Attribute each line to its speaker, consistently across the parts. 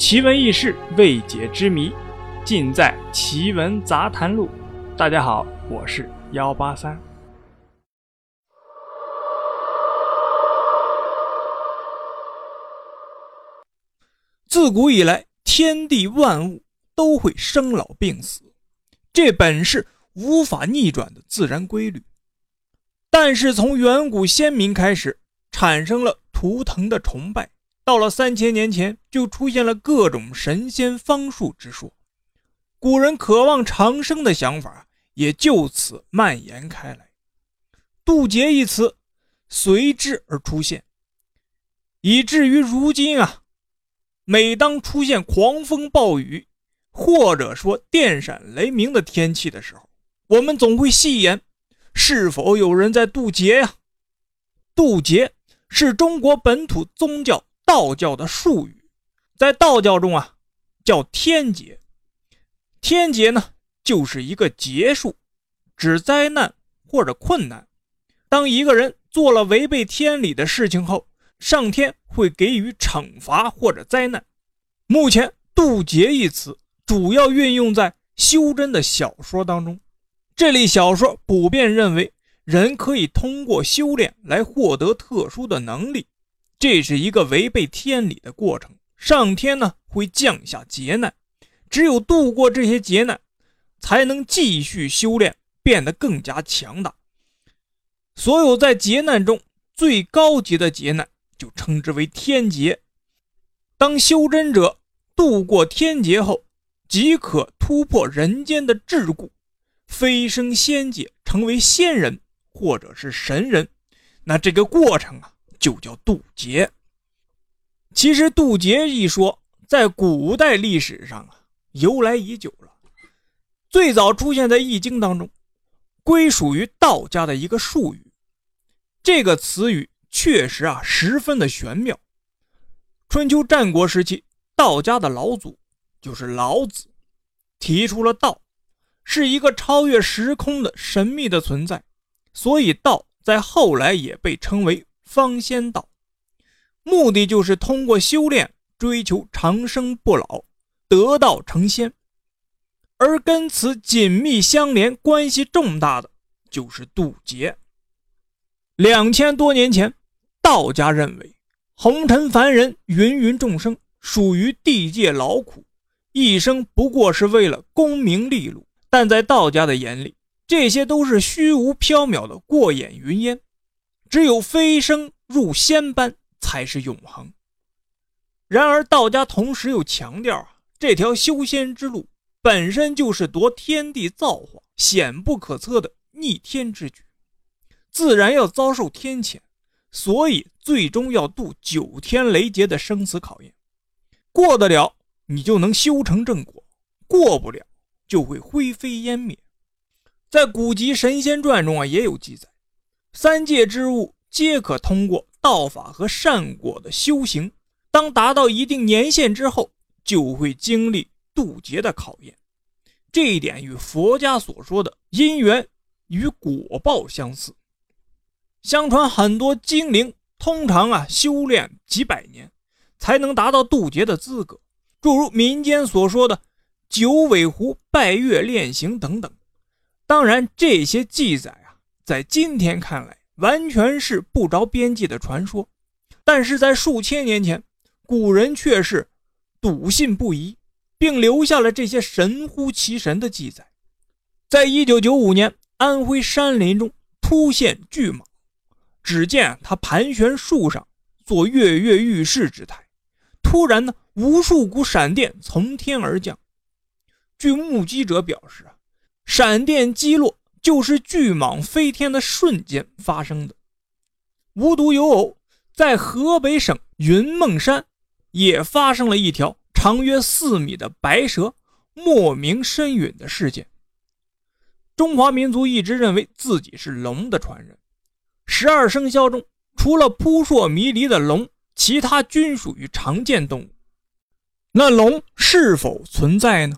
Speaker 1: 奇闻异事、未解之谜，尽在《奇闻杂谈录》。大家好，我是幺八三。自古以来，天地万物都会生老病死，这本是无法逆转的自然规律。但是从远古先民开始，产生了图腾的崇拜。到了三千年前，就出现了各种神仙方术之说，古人渴望长生的想法也就此蔓延开来。渡劫一词随之而出现，以至于如今啊，每当出现狂风暴雨，或者说电闪雷鸣的天气的时候，我们总会戏言：是否有人在渡劫呀？渡劫是中国本土宗教。道教的术语，在道教中啊，叫天劫。天劫呢，就是一个劫数，指灾难或者困难。当一个人做了违背天理的事情后，上天会给予惩罚或者灾难。目前“渡劫”一词主要运用在修真的小说当中。这类小说普遍认为，人可以通过修炼来获得特殊的能力。这是一个违背天理的过程，上天呢会降下劫难，只有度过这些劫难，才能继续修炼，变得更加强大。所有在劫难中最高级的劫难，就称之为天劫。当修真者度过天劫后，即可突破人间的桎梏，飞升仙界，成为仙人或者是神人。那这个过程啊。就叫渡劫。其实渡劫一说，在古代历史上啊，由来已久了。最早出现在《易经》当中，归属于道家的一个术语。这个词语确实啊，十分的玄妙。春秋战国时期，道家的老祖就是老子，提出了道是一个超越时空的神秘的存在，所以道在后来也被称为。方仙道，目的就是通过修炼追求长生不老，得道成仙。而跟此紧密相连、关系重大的，就是渡劫。两千多年前，道家认为红尘凡人、芸芸众生属于地界劳苦，一生不过是为了功名利禄。但在道家的眼里，这些都是虚无缥缈的过眼云烟。只有飞升入仙班才是永恒。然而，道家同时又强调啊，这条修仙之路本身就是夺天地造化、险不可测的逆天之举，自然要遭受天谴，所以最终要渡九天雷劫的生死考验。过得了，你就能修成正果；过不了，就会灰飞烟灭。在古籍《神仙传》中啊，也有记载。三界之物皆可通过道法和善果的修行，当达到一定年限之后，就会经历渡劫的考验。这一点与佛家所说的因缘与果报相似。相传很多精灵通常啊修炼几百年，才能达到渡劫的资格，诸如民间所说的九尾狐拜月炼形等等。当然，这些记载。在今天看来，完全是不着边际的传说，但是在数千年前，古人却是笃信不疑，并留下了这些神乎其神的记载。在一九九五年，安徽山林中突现巨蟒，只见它盘旋树上，做跃跃欲试之态。突然呢，无数股闪电从天而降。据目击者表示啊，闪电击落。就是巨蟒飞天的瞬间发生的。无独有偶，在河北省云梦山也发生了一条长约四米的白蛇莫名身陨的事件。中华民族一直认为自己是龙的传人，十二生肖中除了扑朔迷离的龙，其他均属于常见动物。那龙是否存在呢？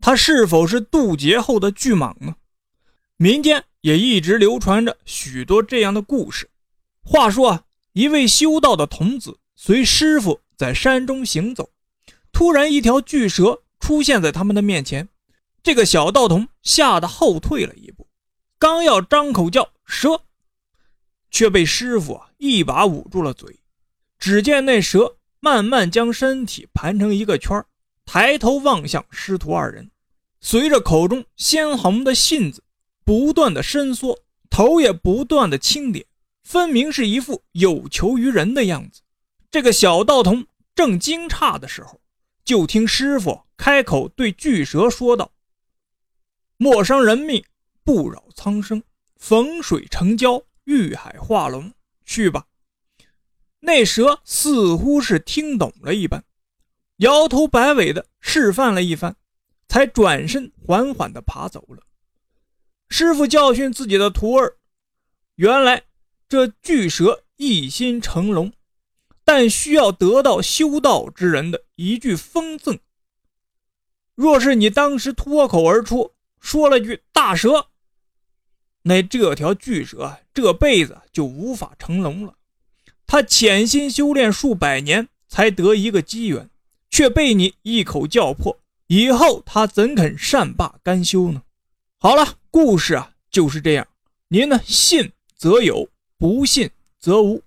Speaker 1: 它是否是渡劫后的巨蟒呢？民间也一直流传着许多这样的故事。话说啊，一位修道的童子随师傅在山中行走，突然一条巨蛇出现在他们的面前，这个小道童吓得后退了一步，刚要张口叫蛇，却被师傅啊一把捂住了嘴。只见那蛇慢慢将身体盘成一个圈，抬头望向师徒二人，随着口中鲜红的信子不断的伸缩，头也不断的轻点，分明是一副有求于人的样子。这个小道童正惊诧的时候，就听师傅开口对巨蛇说道：“莫伤人命，不扰苍生，逢水成蛟，遇海化龙，去吧。”那蛇似乎是听懂了一般，摇头摆尾的示范了一番，才转身缓缓地爬走了。师傅教训自己的徒儿，原来这巨蛇一心成龙。但需要得到修道之人的一句封赠。若是你当时脱口而出说了句“大蛇”，那这条巨蛇这辈子就无法成龙了。他潜心修炼数百年才得一个机缘，却被你一口叫破，以后他怎肯善罢甘休呢？好了，故事啊就是这样。您呢，信则有，不信则无。